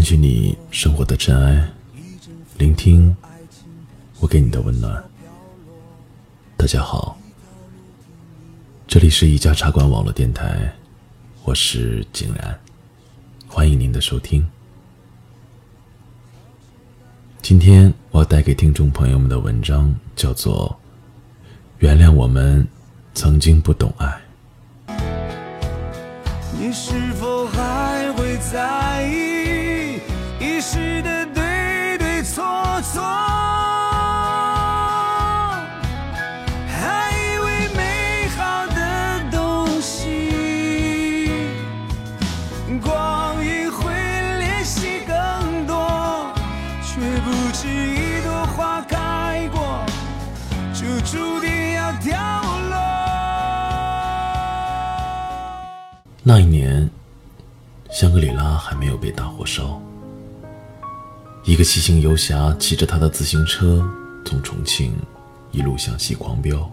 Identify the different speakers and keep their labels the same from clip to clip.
Speaker 1: 担取你生活的尘埃，聆听我给你的温暖。大家好，这里是一家茶馆网络电台，我是景然，欢迎您的收听。今天我要带给听众朋友们的文章叫做《原谅我们曾经不懂爱》。
Speaker 2: 你是否还会在意一时的对对错错？还以为美好的东西，光阴会联系更多，却不知一朵花开过，就注定要掉落。
Speaker 1: 那一年，香格里拉还没有被大火烧。一个骑行游侠骑着他的自行车从重庆一路向西狂飙，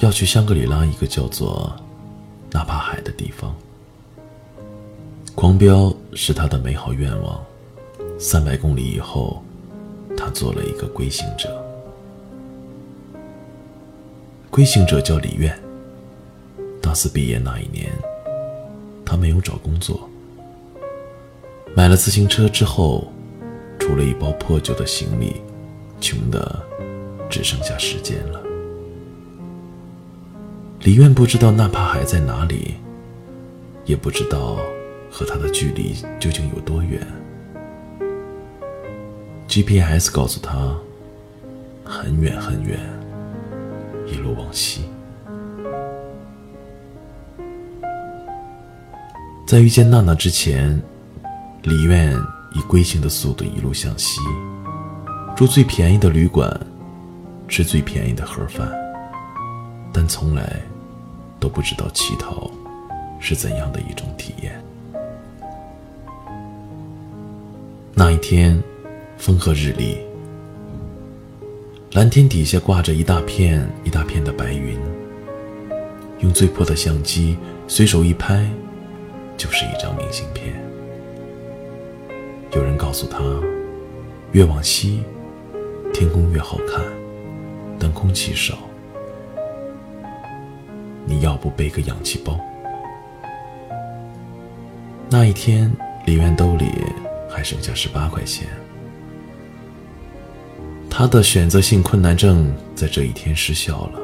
Speaker 1: 要去香格里拉一个叫做纳帕海的地方。狂飙是他的美好愿望。三百公里以后，他做了一个归行者。归行者叫李愿。大四毕业那一年。他没有找工作，买了自行车之后，除了一包破旧的行李，穷的只剩下时间了。李愿不知道纳帕海在哪里，也不知道和他的距离究竟有多远。GPS 告诉他，很远很远，一路往西。在遇见娜娜之前，李愿以龟行的速度一路向西，住最便宜的旅馆，吃最便宜的盒饭，但从来都不知道乞讨是怎样的一种体验。那一天，风和日丽，蓝天底下挂着一大片一大片的白云，用最破的相机随手一拍。就是一张明信片。有人告诉他，越往西，天空越好看，但空气少。你要不背个氧气包？那一天，李渊兜里还剩下十八块钱。他的选择性困难症在这一天失效了，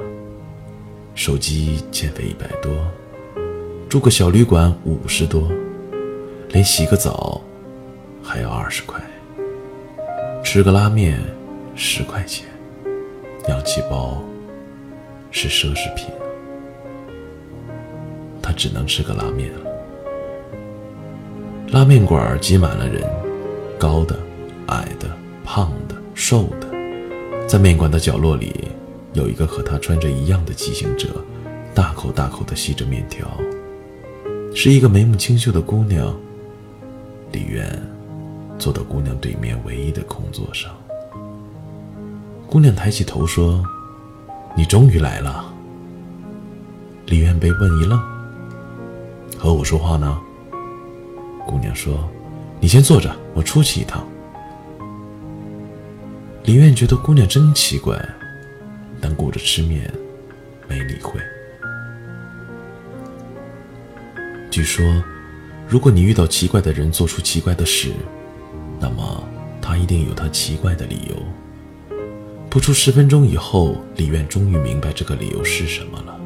Speaker 1: 手机欠费一百多。住个小旅馆五十多，连洗个澡还要二十块。吃个拉面十块钱，氧气包是奢侈品。他只能吃个拉面了。拉面馆挤满了人，高的、矮的、胖的、瘦的，在面馆的角落里，有一个和他穿着一样的骑行者，大口大口地吸着面条。是一个眉目清秀的姑娘。李渊坐到姑娘对面唯一的空座上。姑娘抬起头说：“你终于来了。”李渊被问一愣。和我说话呢？姑娘说：“你先坐着，我出去一趟。”李渊觉得姑娘真奇怪，但顾着吃面，没理会。据说，如果你遇到奇怪的人做出奇怪的事，那么他一定有他奇怪的理由。不出十分钟以后，李渊终于明白这个理由是什么了。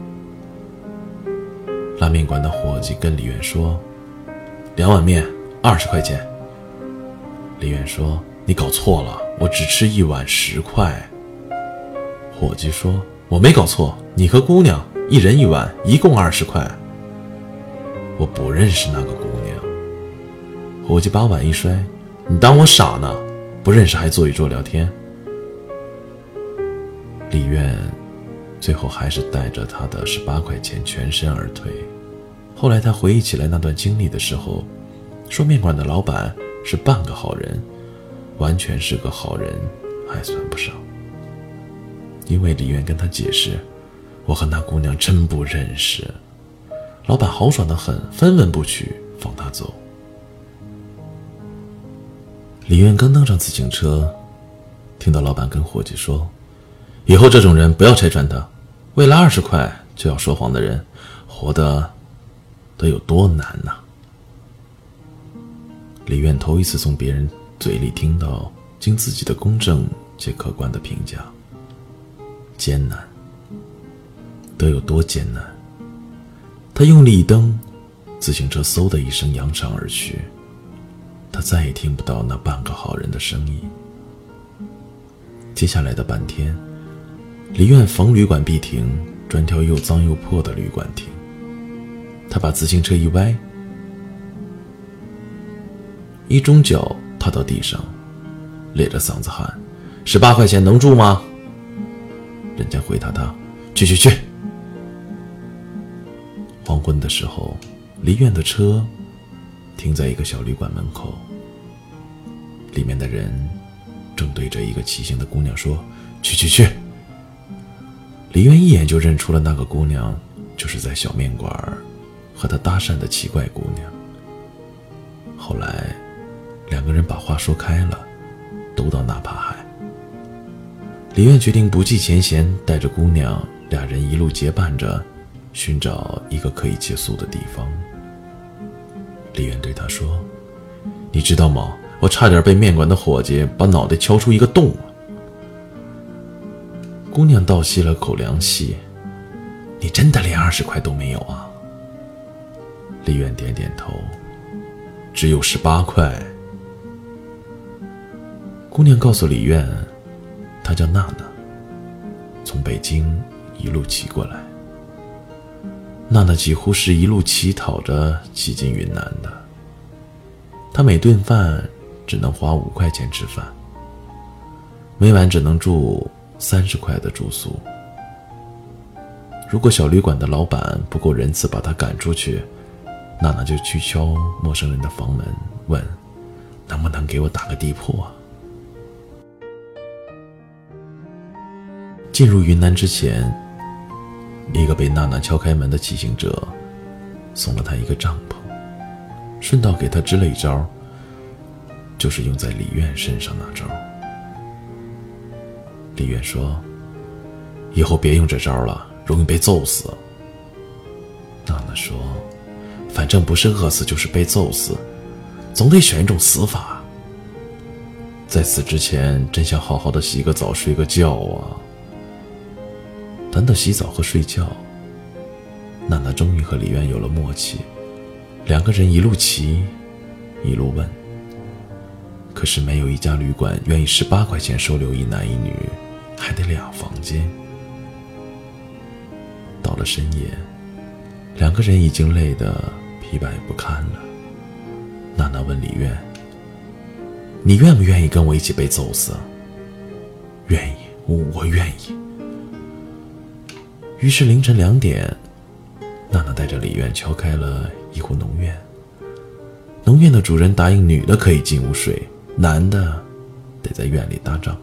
Speaker 1: 拉面馆的伙计跟李渊说：“两碗面，二十块钱。”李渊说：“你搞错了，我只吃一碗十块。”伙计说：“我没搞错，你和姑娘一人一碗，一共二十块。”我不认识那个姑娘。伙计把碗一摔：“你当我傻呢？不认识还坐一桌聊天？”李渊最后还是带着他的十八块钱全身而退。后来他回忆起来那段经历的时候，说：“面馆的老板是半个好人，完全是个好人还算不上。”因为李渊跟他解释：“我和那姑娘真不认识。”老板豪爽的很，分文不取，放他走。李院刚登上自行车，听到老板跟伙计说：“以后这种人不要拆穿他，为了二十块就要说谎的人，活得得有多难呐！”李院头一次从别人嘴里听到经自己的公正且客观的评价，艰难得有多艰难？他用力一蹬，自行车嗖的一声扬长而去。他再也听不到那半个好人的声音。接下来的半天，李苑逢旅馆必停，专挑又脏又破的旅馆停。他把自行车一歪，一中脚踏到地上，咧着嗓子喊：“十八块钱能住吗？”人家回答他：“去去去。”黄昏的时候，离院的车停在一个小旅馆门口，里面的人正对着一个骑行的姑娘说：“去去去。”李渊一眼就认出了那个姑娘，就是在小面馆和他搭讪的奇怪姑娘。后来，两个人把话说开了，都到纳帕海。李渊决定不计前嫌，带着姑娘，俩人一路结伴着。寻找一个可以借宿的地方。李远对他说：“你知道吗？我差点被面馆的伙计把脑袋敲出一个洞。”姑娘倒吸了口凉气：“你真的连二十块都没有啊？”李远点点头：“只有十八块。”姑娘告诉李渊：“她叫娜娜，从北京一路骑过来。”娜娜几乎是一路乞讨着挤进云南的。她每顿饭只能花五块钱吃饭，每晚只能住三十块的住宿。如果小旅馆的老板不够仁慈，把她赶出去，娜娜就去敲陌生人的房门，问：“能不能给我打个地铺啊？”进入云南之前。一个被娜娜敲开门的骑行者，送了他一个帐篷，顺道给他支了一招，就是用在李院身上那招。李院说：“以后别用这招了，容易被揍死。”娜娜说：“反正不是饿死就是被揍死，总得选一种死法。在死之前，真想好好的洗个澡、睡个觉啊。”谈到洗澡和睡觉，娜娜终于和李渊有了默契。两个人一路骑，一路问。可是没有一家旅馆愿意十八块钱收留一男一女，还得俩房间。到了深夜，两个人已经累得疲惫不堪了。娜娜问李渊：“你愿不愿意跟我一起被揍死？”“愿意，我愿意。”于是凌晨两点，娜娜带着李渊敲开了一户农院。农院的主人答应女的可以进屋睡，男的得在院里搭帐篷。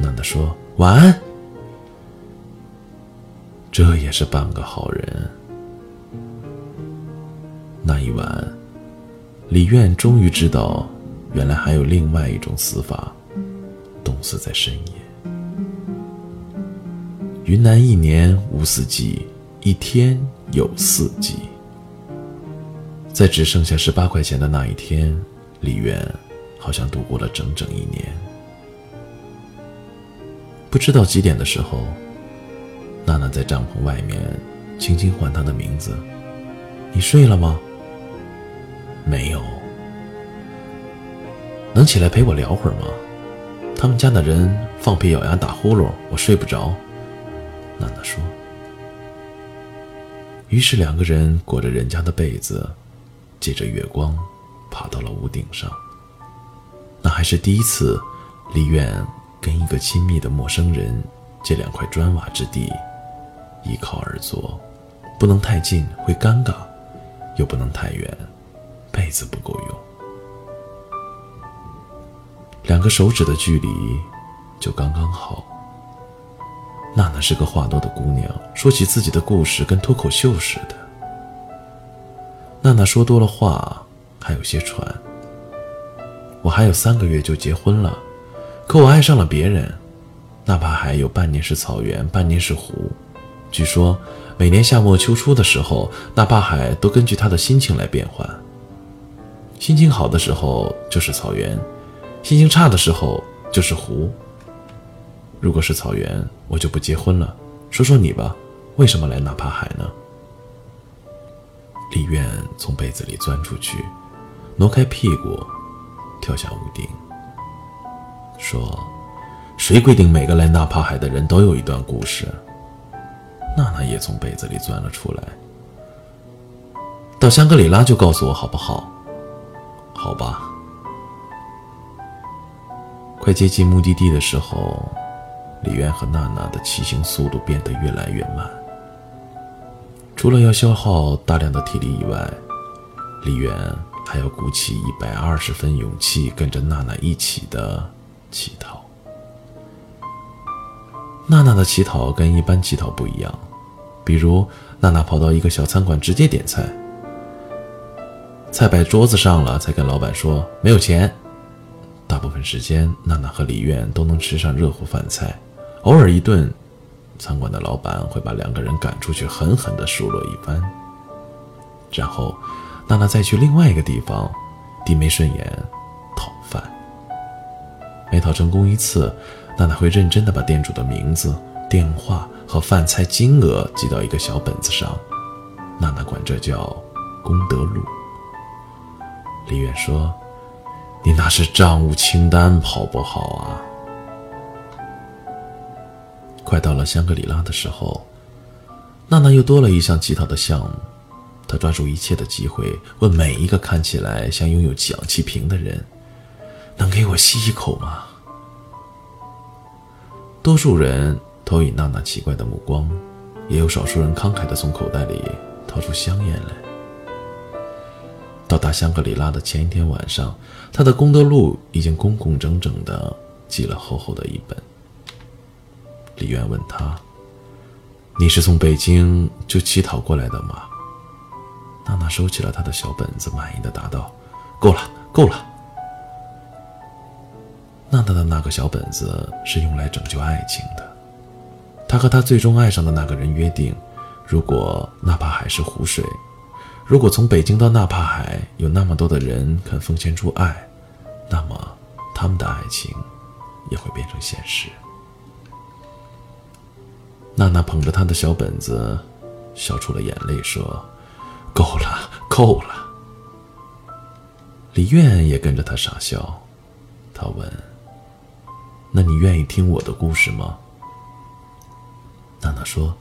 Speaker 1: 娜娜说晚安。这也是半个好人。那一晚，李渊终于知道，原来还有另外一种死法，冻死在深夜。云南一年无四季，一天有四季。在只剩下十八块钱的那一天，李远好像度过了整整一年。不知道几点的时候，娜娜在帐篷外面轻轻唤他的名字：“你睡了吗？”“没有。”“能起来陪我聊会儿吗？”他们家的人放屁、咬牙、打呼噜，我睡不着。娜娜说。于是两个人裹着人家的被子，借着月光，爬到了屋顶上。那还是第一次，李远跟一个亲密的陌生人借两块砖瓦之地，依靠而坐，不能太近会尴尬，又不能太远，被子不够用。两个手指的距离，就刚刚好。娜娜是个话多的姑娘，说起自己的故事跟脱口秀似的。娜娜说多了话，还有些喘。我还有三个月就结婚了，可我爱上了别人。纳帕海有半年是草原，半年是湖。据说每年夏末秋初的时候，纳帕海都根据他的心情来变换。心情好的时候就是草原，心情差的时候就是湖。如果是草原，我就不结婚了。说说你吧，为什么来纳帕海呢？李苑从被子里钻出去，挪开屁股，跳下屋顶，说。谁规定每个来纳帕海的人都有一段故事？娜娜也从被子里钻了出来。到香格里拉就告诉我好不好？好吧。快接近目的地的时候，李渊和娜娜的骑行速度变得越来越慢。除了要消耗大量的体力以外，李渊还要鼓起一百二十分勇气，跟着娜娜一起的乞讨。娜娜的乞讨跟一般乞讨不一样，比如娜娜跑到一个小餐馆直接点菜，菜摆桌子上了才跟老板说没有钱。大部分时间，娜娜和李苑都能吃上热乎饭菜，偶尔一顿，餐馆的老板会把两个人赶出去，狠狠地数落一番。然后，娜娜再去另外一个地方，低眉顺眼讨饭，每讨成功一次。娜娜会认真的把店主的名字、电话和饭菜金额记到一个小本子上，娜娜管这叫功德录。李远说：“你那是账务清单，好不好啊？”快到了香格里拉的时候，娜娜又多了一项乞讨的项目，她抓住一切的机会，问每一个看起来像拥有氧气瓶的人：“能给我吸一口吗？”多数人投以娜娜奇怪的目光，也有少数人慷慨地从口袋里掏出香烟来。到达香格里拉的前一天晚上，他的功德录已经工工整整地记了厚厚的一本。李渊问他：“你是从北京就乞讨过来的吗？”娜娜收起了他的小本子，满意的答道：“够了，够了。”娜娜的那个小本子是用来拯救爱情的。她和她最终爱上的那个人约定：如果纳帕海是湖水，如果从北京到纳帕海有那么多的人肯奉献出爱，那么他们的爱情也会变成现实。娜娜捧着她的小本子，笑出了眼泪，说：“够了，够了。”李苑也跟着她傻笑。他问。那你愿意听我的故事吗？娜娜说：“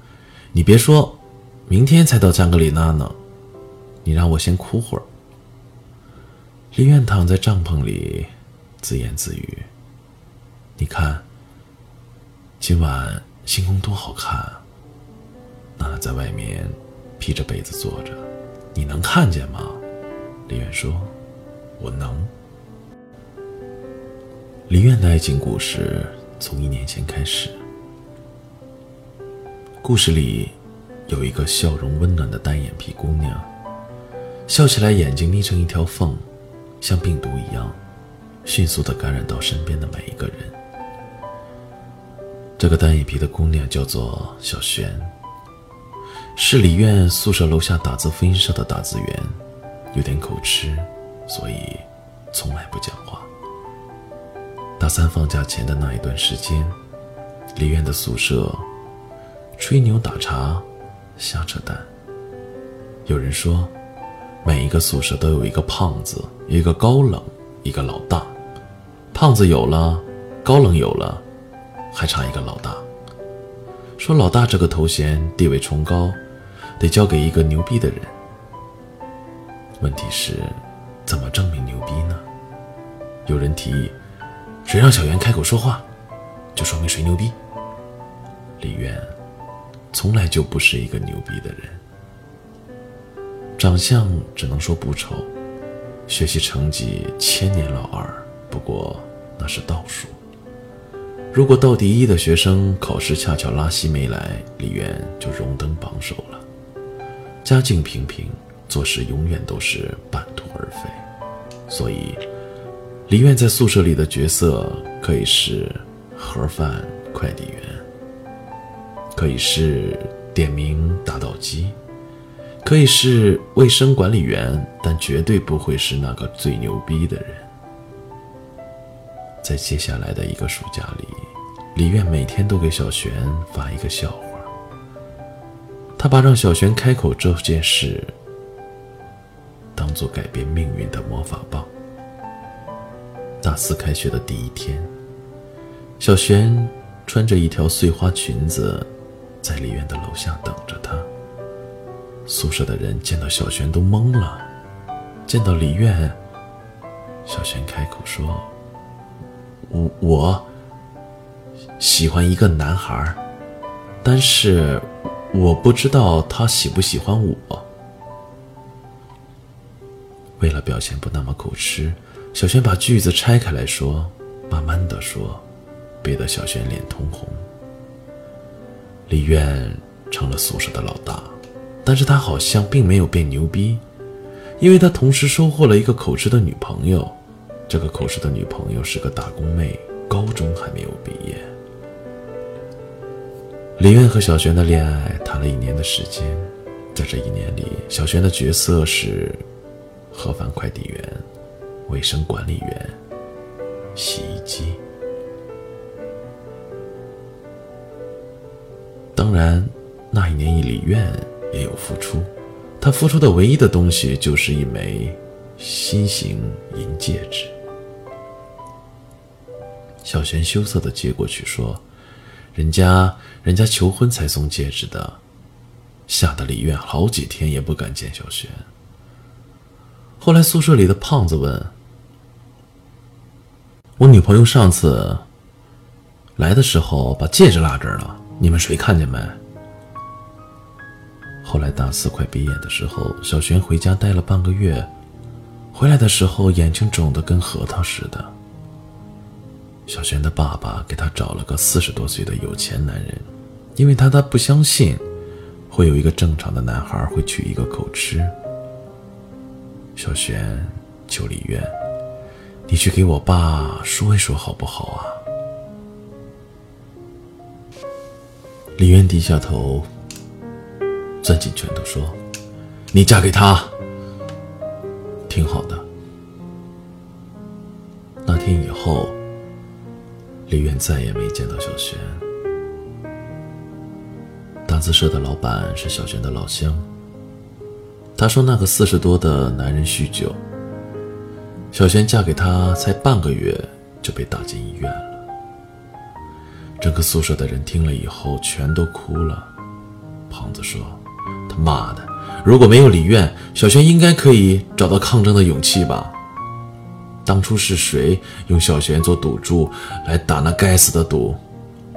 Speaker 1: 你别说，明天才到香格里拉呢，你让我先哭会儿。”李苑躺在帐篷里，自言自语：“你看，今晚星空多好看啊！”娜娜在外面披着被子坐着，你能看见吗？李远说：“我能。”李远的爱情故事从一年前开始。故事里有一个笑容温暖的单眼皮姑娘，笑起来眼睛眯成一条缝，像病毒一样，迅速的感染到身边的每一个人。这个单眼皮的姑娘叫做小璇，是李院宿舍楼下打字复印社的打字员，有点口吃，所以从来不讲话。大三放假前的那一段时间，李院的宿舍吹牛打茶，瞎扯淡。有人说，每一个宿舍都有一个胖子，一个高冷，一个老大。胖子有了，高冷有了，还差一个老大。说老大这个头衔地位崇高，得交给一个牛逼的人。问题是，怎么证明牛逼呢？有人提议。谁让小袁开口说话，就说明谁牛逼。李渊从来就不是一个牛逼的人，长相只能说不丑，学习成绩千年老二，不过那是倒数。如果倒第一的学生考试恰巧拉稀没来，李渊就荣登榜首了。家境平平，做事永远都是半途而废，所以。李苑在宿舍里的角色可以是盒饭快递员，可以是点名打道机，可以是卫生管理员，但绝对不会是那个最牛逼的人。在接下来的一个暑假里，李苑每天都给小璇发一个笑话。他把让小璇开口这件事当做改变命运的魔法棒。大四开学的第一天，小璇穿着一条碎花裙子，在李苑的楼下等着他。宿舍的人见到小璇都懵了，见到李苑，小璇开口说。我我喜欢一个男孩，但是我不知道他喜不喜欢我。为了表现不那么口吃，小轩把句子拆开来说，慢慢的说，憋得小轩脸通红。李苑成了宿舍的老大，但是他好像并没有变牛逼，因为他同时收获了一个口吃的女朋友。这个口吃的女朋友是个打工妹，高中还没有毕业。李苑和小璇的恋爱谈了一年的时间，在这一年里，小璇的角色是盒饭快递员、卫生管理员、洗衣机。当然，那一年李苑也有付出，她付出的唯一的东西就是一枚心形银戒指。小璇羞涩的接过去说：“人家，人家求婚才送戒指的。”吓得李苑好几天也不敢见小璇。后来宿舍里的胖子问：“我女朋友上次来的时候把戒指落这儿了，你们谁看见没？”后来大四快毕业的时候，小璇回家待了半个月，回来的时候眼睛肿得跟核桃似的。小璇的爸爸给她找了个四十多岁的有钱男人，因为他他不相信会有一个正常的男孩会娶一个口吃。小璇求李渊：“你去给我爸说一说好不好啊？”李渊低下头，攥紧拳头说：“你嫁给他，挺好的。”那天以后。李渊再也没见到小璇。打字社的老板是小璇的老乡。他说那个四十多的男人酗酒，小璇嫁给他才半个月就被打进医院了。整个宿舍的人听了以后全都哭了。胖子说：“他妈的，如果没有李苑，小璇应该可以找到抗争的勇气吧。”当初是谁用小璇做赌注来打那该死的赌？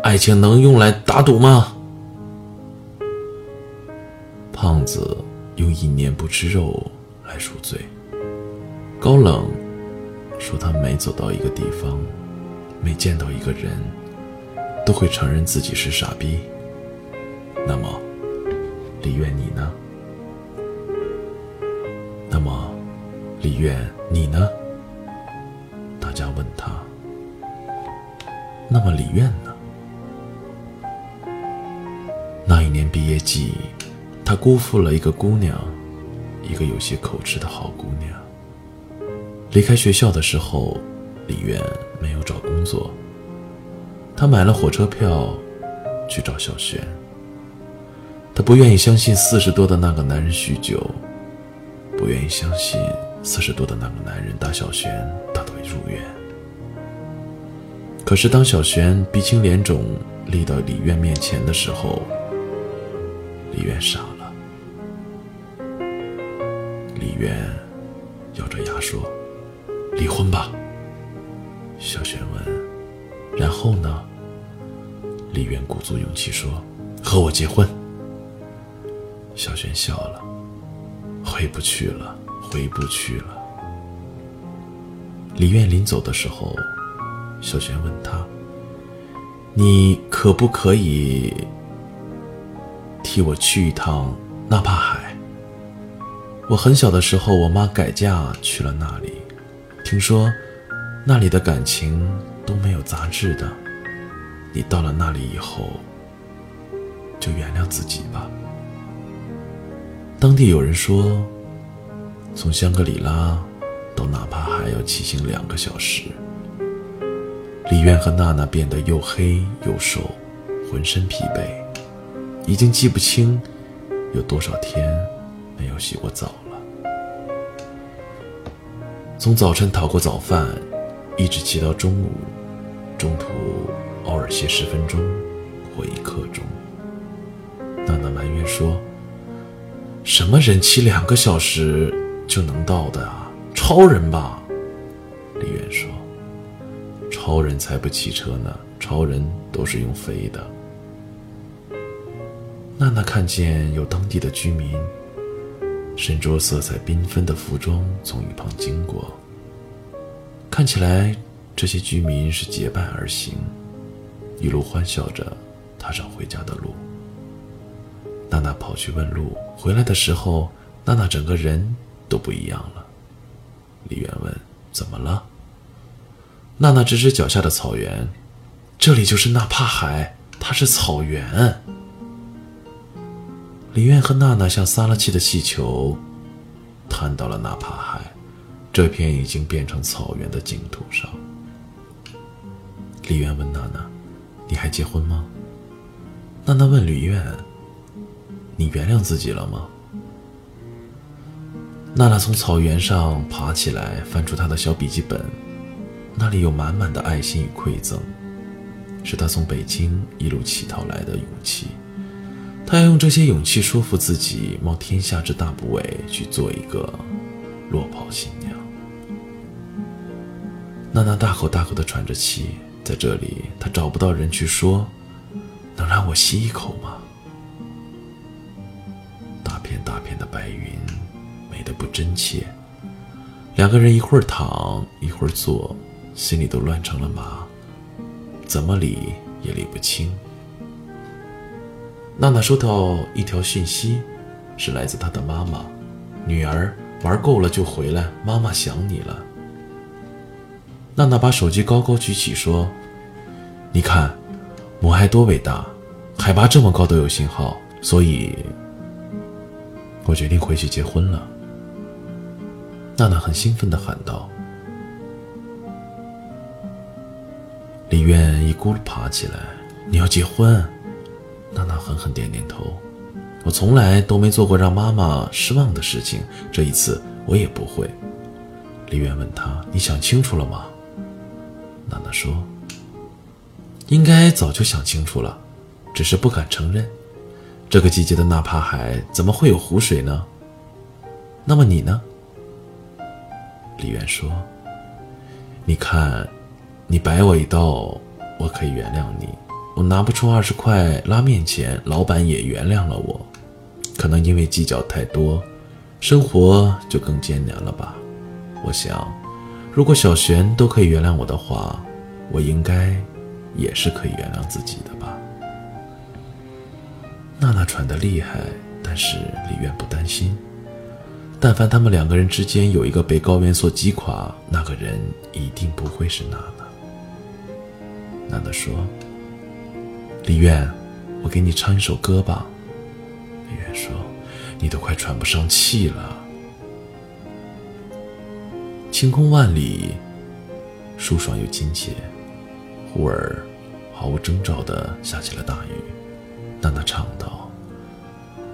Speaker 1: 爱情能用来打赌吗？胖子用一年不吃肉来赎罪。高冷说他每走到一个地方，每见到一个人，都会承认自己是傻逼。那么，李愿你呢？那么，李愿你呢？问他：“那么李苑呢？”那一年毕业季，他辜负了一个姑娘，一个有些口吃的好姑娘。离开学校的时候，李苑没有找工作。他买了火车票去找小璇。他不愿意相信四十多的那个男人酗酒，不愿意相信四十多的那个男人打小璇打到入院。可是当小璇鼻青脸肿立到李渊面前的时候，李渊傻了。李渊咬着牙说：“离婚吧。”小璇问：“然后呢？”李渊鼓足勇气说：“和我结婚。”小璇笑了：“回不去了，回不去了。”李渊临走的时候。小璇问他：“你可不可以替我去一趟纳帕海？我很小的时候，我妈改嫁去了那里，听说那里的感情都没有杂质的。你到了那里以后，就原谅自己吧。当地有人说，从香格里拉到纳帕海要骑行两个小时。李渊和娜娜变得又黑又瘦，浑身疲惫，已经记不清有多少天没有洗过澡了。从早晨讨过早饭，一直骑到中午，中途偶尔歇十分钟或一刻钟。娜娜埋怨说。什么人骑两个小时就能到的啊？超人吧？：“超人才不骑车呢，超人都是用飞的。”娜娜看见有当地的居民身着色彩缤纷的服装从一旁经过，看起来这些居民是结伴而行，一路欢笑着踏上回家的路。娜娜跑去问路，回来的时候，娜娜整个人都不一样了。李渊问：“怎么了？”娜娜指指脚下的草原：“这里就是纳帕海，它是草原。”李渊和娜娜像撒了气的气球，探到了纳帕海，这片已经变成草原的净土上。李渊问娜娜：“你还结婚吗？”娜娜问李渊。你原谅自己了吗？娜娜从草原上爬起来，翻出她的小笔记本，那里有满满的爱心与馈赠，是她从北京一路乞讨来的勇气。她要用这些勇气说服自己，冒天下之大不韪去做一个落跑新娘。娜娜大口大口地喘着气，在这里，她找不到人去说，能让我吸一口吗？大片大片的白云美得不真切，两个人一会儿躺一会儿坐，心里都乱成了麻，怎么理也理不清。娜娜收到一条讯息，是来自她的妈妈：“女儿玩够了就回来，妈妈想你了。”娜娜把手机高高举起说：“你看，母爱多伟大，海拔这么高都有信号，所以。”我决定回去结婚了。娜娜很兴奋地喊道。李渊一咕噜爬起来：“你要结婚？”娜娜狠狠点点头：“我从来都没做过让妈妈失望的事情，这一次我也不会。”李渊问他：“你想清楚了吗？”娜娜说：“应该早就想清楚了，只是不敢承认。”这个季节的纳帕海怎么会有湖水呢？那么你呢？李渊说：“你看，你摆我一道，我可以原谅你。我拿不出二十块拉面钱，老板也原谅了我。可能因为计较太多，生活就更艰难了吧？我想，如果小璇都可以原谅我的话，我应该也是可以原谅自己的吧。”娜娜喘得厉害，但是李渊不担心。但凡他们两个人之间有一个被高原所击垮，那个人一定不会是娜娜。娜娜说：“李渊，我给你唱一首歌吧。”李渊说：“你都快喘不上气了。”晴空万里，舒爽又亲切。忽而，毫无征兆地下起了大雨。娜娜唱道：“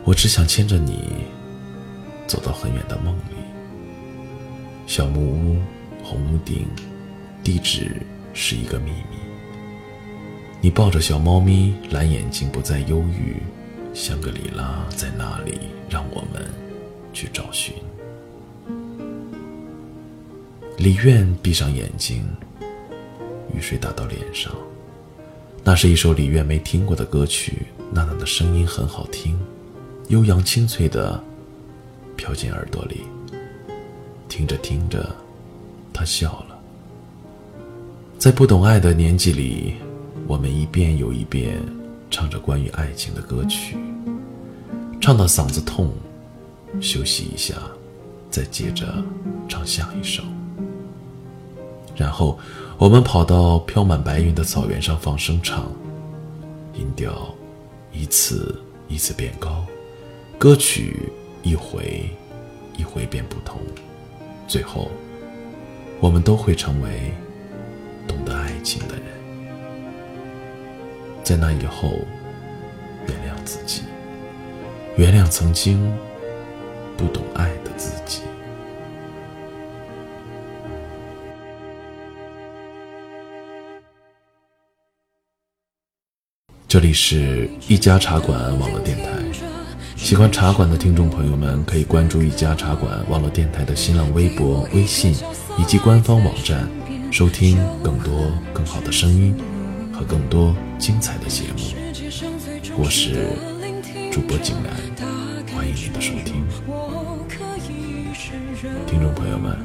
Speaker 1: 我只想牵着你，走到很远的梦里。小木屋，红屋顶，地址是一个秘密。你抱着小猫咪，蓝眼睛不再忧郁。香格里拉在哪里？让我们去找寻。”李愿闭上眼睛，雨水打到脸上。那是一首李愿没听过的歌曲。娜娜的声音很好听，悠扬清脆的飘进耳朵里。听着听着，她笑了。在不懂爱的年纪里，我们一遍又一遍唱着关于爱情的歌曲，唱到嗓子痛，休息一下，再接着唱下一首。然后我们跑到飘满白云的草原上放声唱，音调一次一次变高，歌曲一回一回变不同，最后我们都会成为懂得爱情的人。在那以后，原谅自己，原谅曾经不懂爱的自己。这里是一家茶馆网络电台，喜欢茶馆的听众朋友们可以关注一家茶馆网络电台的新浪微博、微信以及官方网站，收听更多更好的声音和更多精彩的节目。我是主播景南，欢迎您的收听。听众朋友们，